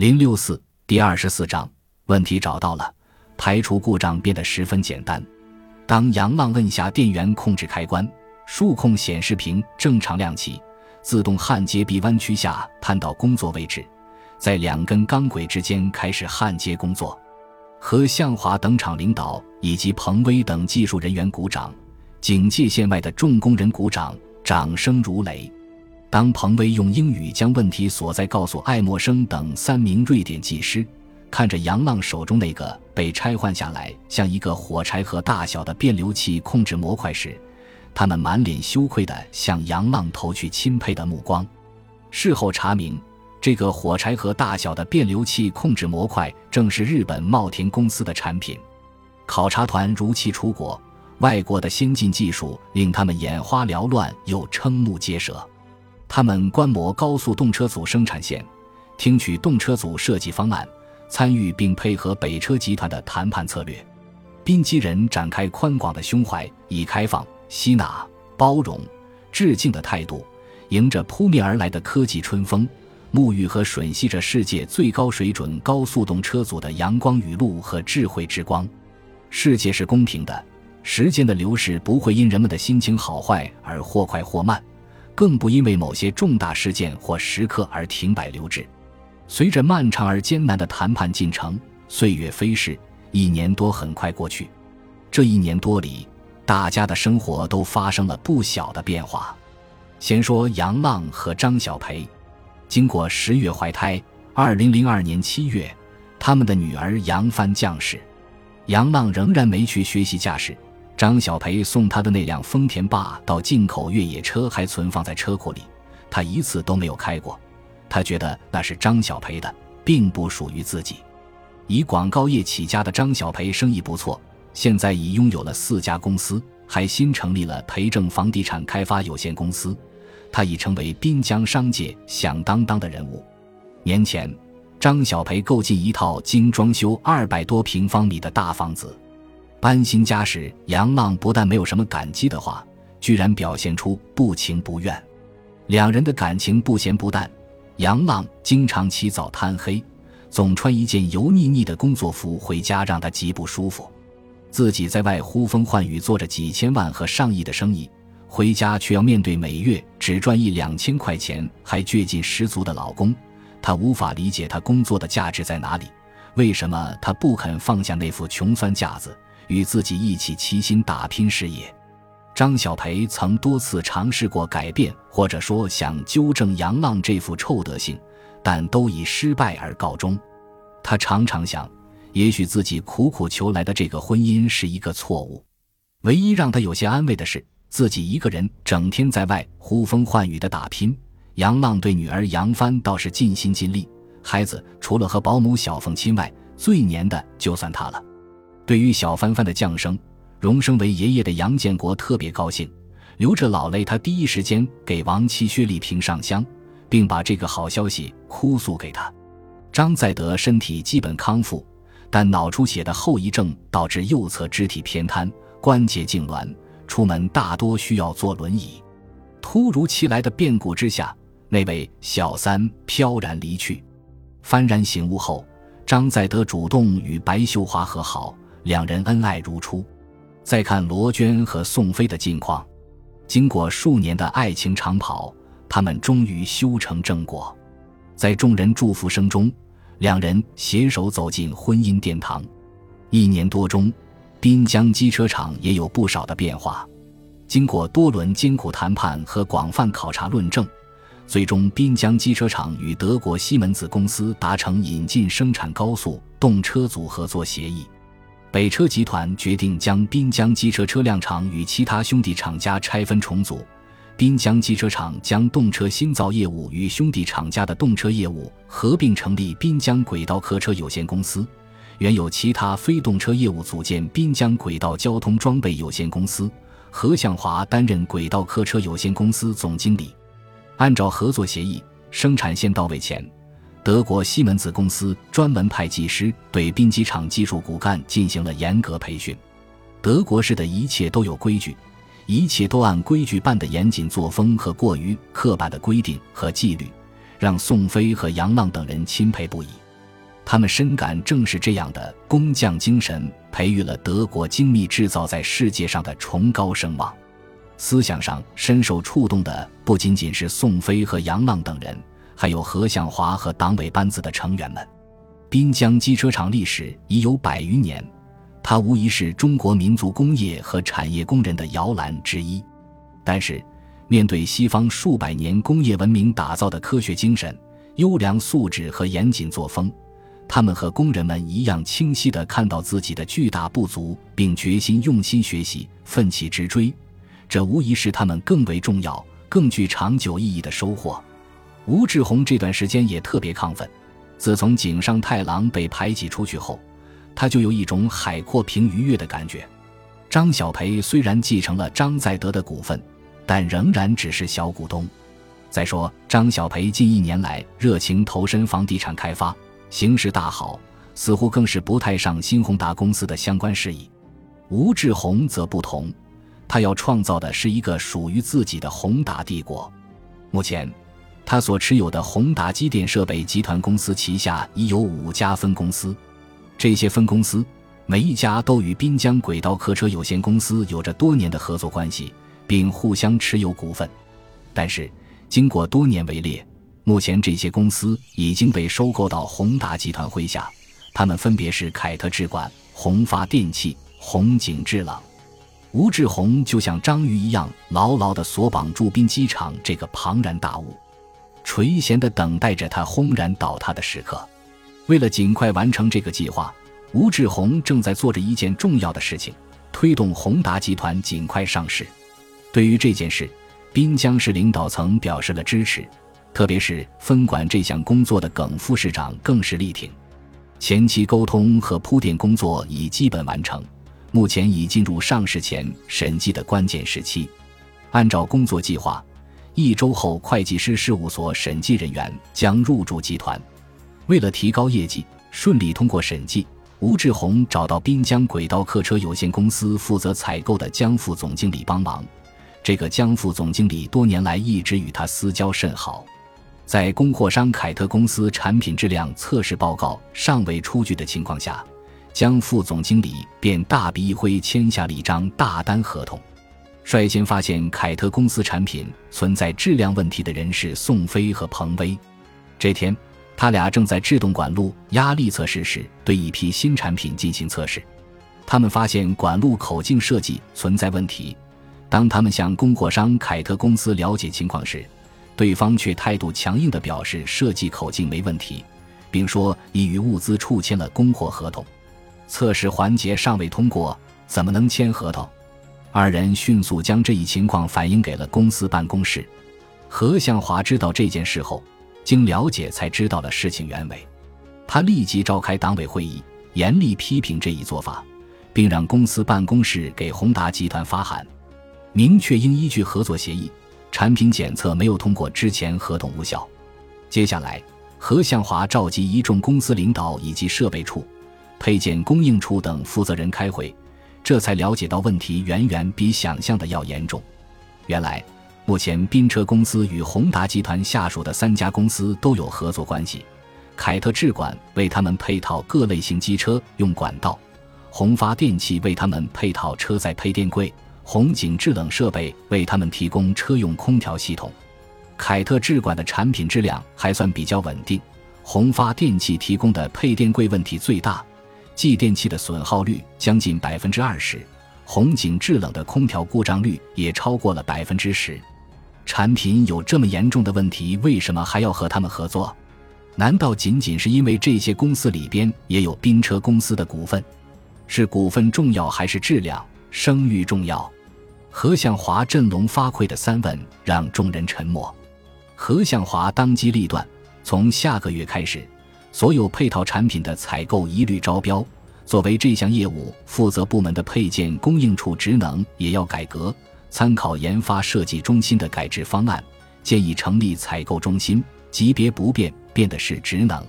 零六四第二十四章问题找到了，排除故障变得十分简单。当杨浪摁下电源控制开关，数控显示屏正常亮起，自动焊接臂弯曲下探到工作位置，在两根钢轨之间开始焊接工作。和向华等厂领导以及彭威等技术人员鼓掌，警戒线外的众工人鼓掌，掌声如雷。当彭威用英语将问题所在告诉艾默生等三名瑞典技师，看着杨浪手中那个被拆换下来像一个火柴盒大小的变流器控制模块时，他们满脸羞愧地向杨浪投去钦佩的目光。事后查明。这个火柴盒大小的变流器控制模块正是日本茂田公司的产品。考察团如期出国，外国的先进技术令他们眼花缭乱又瞠目结舌。他们观摩高速动车组生产线，听取动车组设计方案，参与并配合北车集团的谈判策略。滨崎人展开宽广的胸怀，以开放、吸纳、包容、致敬的态度，迎着扑面而来的科技春风。沐浴和吮吸着世界最高水准高速动车组的阳光雨露和智慧之光。世界是公平的，时间的流逝不会因人们的心情好坏而或快或慢，更不因为某些重大事件或时刻而停摆留置。随着漫长而艰难的谈判进程，岁月飞逝，一年多很快过去。这一年多里，大家的生活都发生了不小的变化。先说杨浪和张小培。经过十月怀胎，二零零二年七月，他们的女儿杨帆降世。杨浪仍然没去学习驾驶，张小培送他的那辆丰田霸道进口越野车还存放在车库里，他一次都没有开过。他觉得那是张小培的，并不属于自己。以广告业起家的张小培生意不错，现在已拥有了四家公司，还新成立了培正房地产开发有限公司。他已成为滨江商界响当当的人物。年前，张小培购进一套精装修二百多平方米的大房子。搬新家时，杨浪不但没有什么感激的话，居然表现出不情不愿。两人的感情不咸不淡。杨浪经常起早贪黑，总穿一件油腻腻的工作服回家，让他极不舒服。自己在外呼风唤雨，做着几千万和上亿的生意。回家却要面对每月只赚一两千块钱还倔劲十足的老公，他无法理解他工作的价值在哪里，为什么他不肯放下那副穷酸架子，与自己一起齐心打拼事业？张小培曾多次尝试过改变，或者说想纠正杨浪这副臭德性，但都以失败而告终。他常常想，也许自己苦苦求来的这个婚姻是一个错误。唯一让他有些安慰的是。自己一个人整天在外呼风唤雨的打拼，杨浪对女儿杨帆倒是尽心尽力。孩子除了和保姆小凤亲外，最黏的就算他了。对于小帆帆的降生，荣升为爷爷的杨建国特别高兴，流着老泪，他第一时间给亡妻薛丽萍上香，并把这个好消息哭诉给他。张在德身体基本康复，但脑出血的后遗症导致右侧肢体偏瘫，关节痉挛。出门大多需要坐轮椅，突如其来的变故之下，那位小三飘然离去。幡然醒悟后，张在德主动与白秀华和好，两人恩爱如初。再看罗娟和宋飞的近况，经过数年的爱情长跑，他们终于修成正果。在众人祝福声中，两人携手走进婚姻殿堂。一年多中。滨江机车厂也有不少的变化，经过多轮艰苦谈判和广泛考察论证，最终滨江机车厂与德国西门子公司达成引进生产高速动车组合作协议。北车集团决定将滨江机车车辆厂与其他兄弟厂家拆分重组，滨江机车厂将动车新造业务与兄弟厂家的动车业务合并成立滨江轨道客车有限公司。原有其他非动车业务组建滨江轨道交通装备有限公司，何向华担任轨道客车有限公司总经理。按照合作协议，生产线到位前，德国西门子公司专门派技师对兵机厂技术骨干进行了严格培训。德国式的一切都有规矩，一切都按规矩办的严谨作风和过于刻板的规定和纪律，让宋飞和杨浪等人钦佩不已。他们深感正是这样的工匠精神，培育了德国精密制造在世界上的崇高声望。思想上深受触动的不仅仅是宋飞和杨浪等人，还有何向华和党委班子的成员们。滨江机车厂历史已有百余年，它无疑是中国民族工业和产业工人的摇篮之一。但是，面对西方数百年工业文明打造的科学精神、优良素质和严谨作风，他们和工人们一样清晰地看到自己的巨大不足，并决心用心学习、奋起直追。这无疑是他们更为重要、更具长久意义的收获。吴志宏这段时间也特别亢奋。自从井上太郎被排挤出去后，他就有一种海阔凭鱼跃的感觉。张小培虽然继承了张在德的股份，但仍然只是小股东。再说，张小培近一年来热情投身房地产开发。形势大好，似乎更是不太上新宏达公司的相关事宜。吴志宏则不同，他要创造的是一个属于自己的宏达帝国。目前，他所持有的宏达机电设备集团公司旗下已有五家分公司，这些分公司每一家都与滨江轨道客车有限公司有着多年的合作关系，并互相持有股份。但是，经过多年围猎。目前这些公司已经被收购到宏达集团麾下，他们分别是凯特制管、宏发电器、宏景制冷。吴志宏就像章鱼一样，牢牢地锁绑住滨机场这个庞然大物，垂涎地等待着它轰然倒塌的时刻。为了尽快完成这个计划，吴志宏正在做着一件重要的事情：推动宏达集团尽快上市。对于这件事，滨江市领导层表示了支持。特别是分管这项工作的耿副市长更是力挺，前期沟通和铺垫工作已基本完成，目前已进入上市前审计的关键时期。按照工作计划，一周后会计师事务所审计人员将入驻集团。为了提高业绩，顺利通过审计，吴志宏找到滨江轨道客车有限公司负责采购的江副总经理帮忙。这个江副总经理多年来一直与他私交甚好。在供货商凯特公司产品质量测试报告尚未出具的情况下，江副总经理便大笔一挥签下了一张大单合同。率先发现凯特公司产品存在质量问题的人是宋飞和彭威。这天，他俩正在制动管路压力测试时，对一批新产品进行测试。他们发现管路口径设计存在问题。当他们向供货商凯特公司了解情况时，对方却态度强硬地表示设计口径没问题，并说已与物资处签了供货合同，测试环节尚未通过，怎么能签合同？二人迅速将这一情况反映给了公司办公室。何向华知道这件事后，经了解才知道了事情原委。他立即召开党委会议，严厉批评这一做法，并让公司办公室给宏达集团发函，明确应依据合作协议。产品检测没有通过之前，合同无效。接下来，何向华召集一众公司领导以及设备处、配件供应处等负责人开会，这才了解到问题远远比想象的要严重。原来，目前宾车公司与宏达集团下属的三家公司都有合作关系，凯特制管为他们配套各类型机车用管道，宏发电器为他们配套车载配电柜。红景制冷设备为他们提供车用空调系统，凯特制管的产品质量还算比较稳定。宏发电器提供的配电柜问题最大，继电器的损耗率将近百分之二十，红景制冷的空调故障率也超过了百分之十。产品有这么严重的问题，为什么还要和他们合作？难道仅仅是因为这些公司里边也有宾车公司的股份？是股份重要还是质量、声誉重要？何向华振聋发聩的三问让众人沉默。何向华当机立断，从下个月开始，所有配套产品的采购一律招标。作为这项业务负责部门的配件供应处职能也要改革，参考研发设计中心的改制方案，建议成立采购中心，级别不变，变的是职能，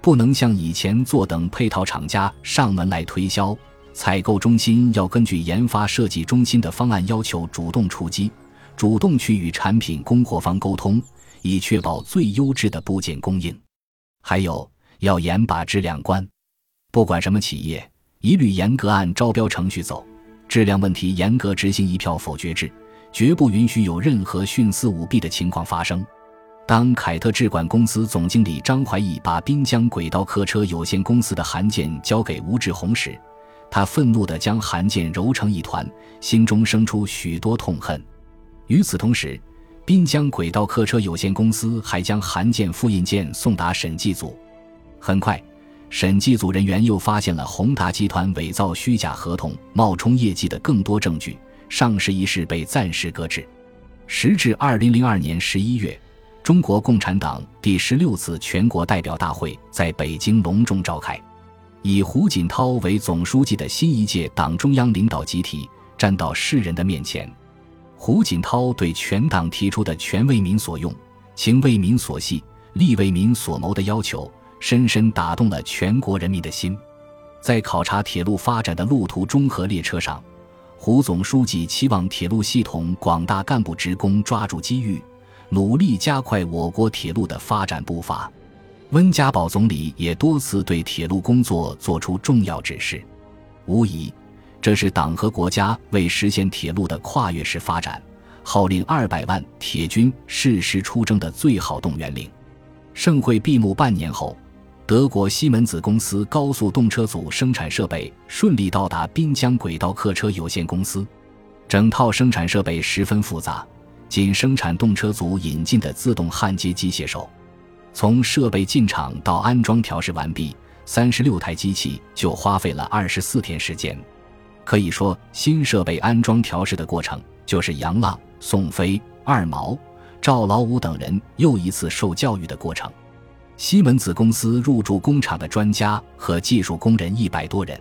不能像以前坐等配套厂家上门来推销。采购中心要根据研发设计中心的方案要求主动出击，主动去与产品供货方沟通，以确保最优质的部件供应。还有要严把质量关。不管什么企业，一律严格按招标程序走，质量问题严格执行一票否决制，绝不允许有任何徇私舞弊的情况发生。当凯特制管公司总经理张怀义把滨江轨道客车有限公司的函件交给吴志宏时，他愤怒地将函件揉成一团，心中生出许多痛恨。与此同时，滨江轨道客车有限公司还将函件复印件送达审计组。很快，审计组人员又发现了宏达集团伪造虚假合同、冒充业绩的更多证据，上市一事被暂时搁置。时至二零零二年十一月。中国共产党第十六次全国代表大会在北京隆重召开，以胡锦涛为总书记的新一届党中央领导集体站到世人的面前。胡锦涛对全党提出的“权为民所用、情为民所系、利为民所谋”的要求，深深打动了全国人民的心。在考察铁路发展的路途中和列车上，胡总书记期望铁路系统广大干部职工抓住机遇。努力加快我国铁路的发展步伐。温家宝总理也多次对铁路工作作出重要指示。无疑，这是党和国家为实现铁路的跨越式发展，号令二百万铁军誓师出征的最好动员令。盛会闭幕半年后，德国西门子公司高速动车组生产设备顺利到达滨江轨道客车有限公司。整套生产设备十分复杂。仅生产动车组引进的自动焊接机械手，从设备进场到安装调试完毕，三十六台机器就花费了二十四天时间。可以说，新设备安装调试的过程，就是杨浪、宋飞、二毛、赵老五等人又一次受教育的过程。西门子公司入驻工厂的专家和技术工人一百多人，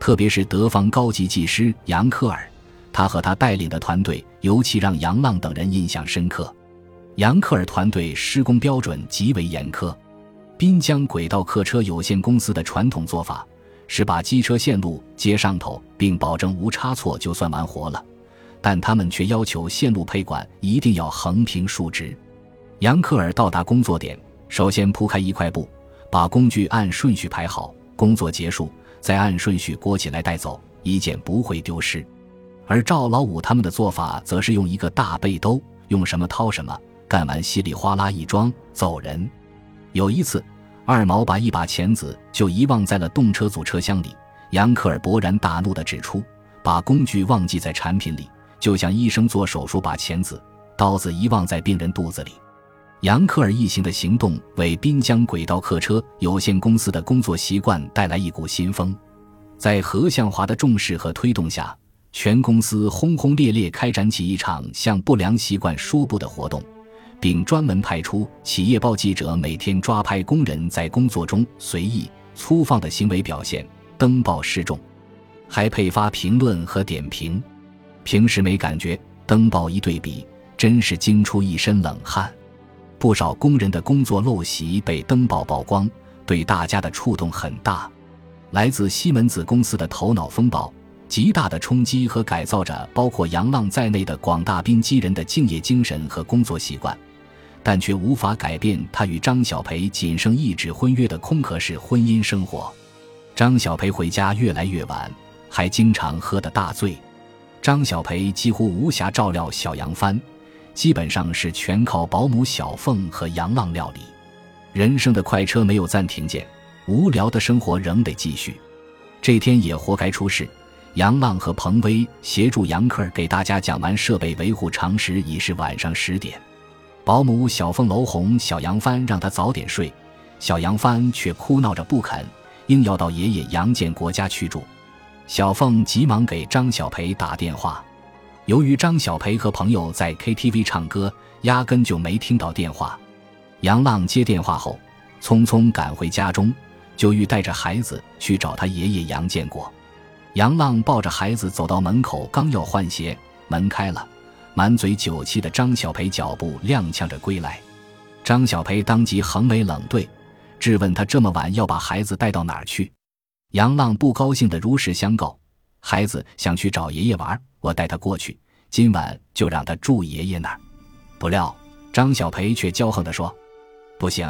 特别是德方高级技师杨科尔。他和他带领的团队尤其让杨浪等人印象深刻。杨克尔团队施工标准极为严苛。滨江轨道客车有限公司的传统做法是把机车线路接上头，并保证无差错就算完活了，但他们却要求线路配管一定要横平竖直。杨克尔到达工作点，首先铺开一块布，把工具按顺序排好，工作结束再按顺序裹起来带走，一件不会丢失。而赵老五他们的做法，则是用一个大背兜，用什么掏什么，干完稀里哗啦一装走人。有一次，二毛把一把钳子就遗忘在了动车组车厢里，杨克尔勃然大怒地指出：“把工具忘记在产品里，就像医生做手术把钳子、刀子遗忘在病人肚子里。”杨克尔一行的行动，为滨江轨道客车有限公司的工作习惯带来一股新风，在何向华的重视和推动下。全公司轰轰烈烈开展起一场向不良习惯说不的活动，并专门派出企业报记者每天抓拍工人在工作中随意粗放的行为表现，登报示众，还配发评论和点评。平时没感觉，登报一对比，真是惊出一身冷汗。不少工人的工作陋习被登报曝光，对大家的触动很大。来自西门子公司的头脑风暴。极大的冲击和改造着包括杨浪在内的广大滨基人的敬业精神和工作习惯，但却无法改变他与张小培仅剩一纸婚约的空壳式婚姻生活。张小培回家越来越晚，还经常喝得大醉。张小培几乎无暇照料小杨帆，基本上是全靠保姆小凤和杨浪料理。人生的快车没有暂停键，无聊的生活仍得继续。这天也活该出事。杨浪和彭威协助杨克尔给大家讲完设备维护常识，已是晚上十点。保姆小凤楼哄小杨帆，让他早点睡，小杨帆却哭闹着不肯，硬要到爷爷杨建国家去住。小凤急忙给张小培打电话，由于张小培和朋友在 KTV 唱歌，压根就没听到电话。杨浪接电话后，匆匆赶回家中，就欲带着孩子去找他爷爷杨建国。杨浪抱着孩子走到门口，刚要换鞋，门开了，满嘴酒气的张小培脚步踉跄着归来。张小培当即横眉冷对，质问他这么晚要把孩子带到哪儿去。杨浪不高兴的如实相告：“孩子想去找爷爷玩，我带他过去，今晚就让他住爷爷那儿。”不料张小培却骄横地说：“不行，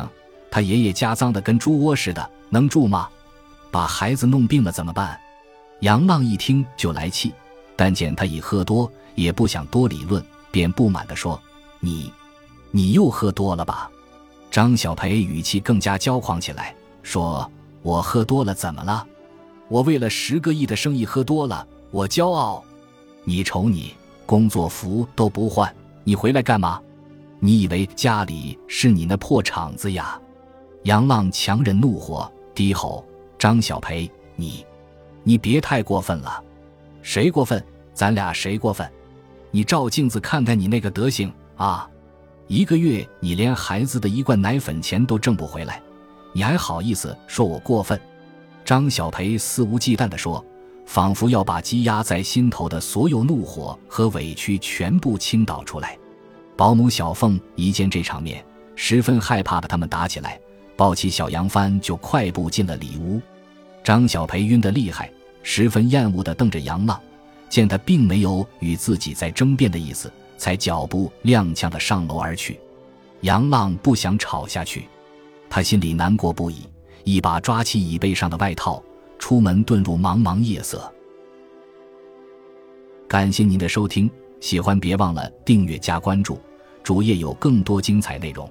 他爷爷家脏的跟猪窝似的，能住吗？把孩子弄病了怎么办？杨浪一听就来气，但见他已喝多，也不想多理论，便不满地说：“你，你又喝多了吧？”张小培语气更加骄狂起来，说：“我喝多了怎么了？我为了十个亿的生意喝多了，我骄傲。你瞅你，工作服都不换，你回来干嘛？你以为家里是你那破厂子呀？”杨浪强忍怒火，低吼：“张小培，你，你别太过分了。谁过分？咱俩谁过分？你照镜子看看你那个德行啊！一个月你连孩子的一罐奶粉钱都挣不回来，你还好意思说我过分？”张小培肆无忌惮地说，仿佛要把积压在心头的所有怒火和委屈全部倾倒出来。保姆小凤一见这场面，十分害怕把他们打起来。抱起小杨帆就快步进了里屋，张小培晕得厉害，十分厌恶地瞪着杨浪，见他并没有与自己在争辩的意思，才脚步踉跄地上楼而去。杨浪不想吵下去，他心里难过不已，一把抓起椅背上的外套，出门遁入茫茫夜色。感谢您的收听，喜欢别忘了订阅加关注，主页有更多精彩内容。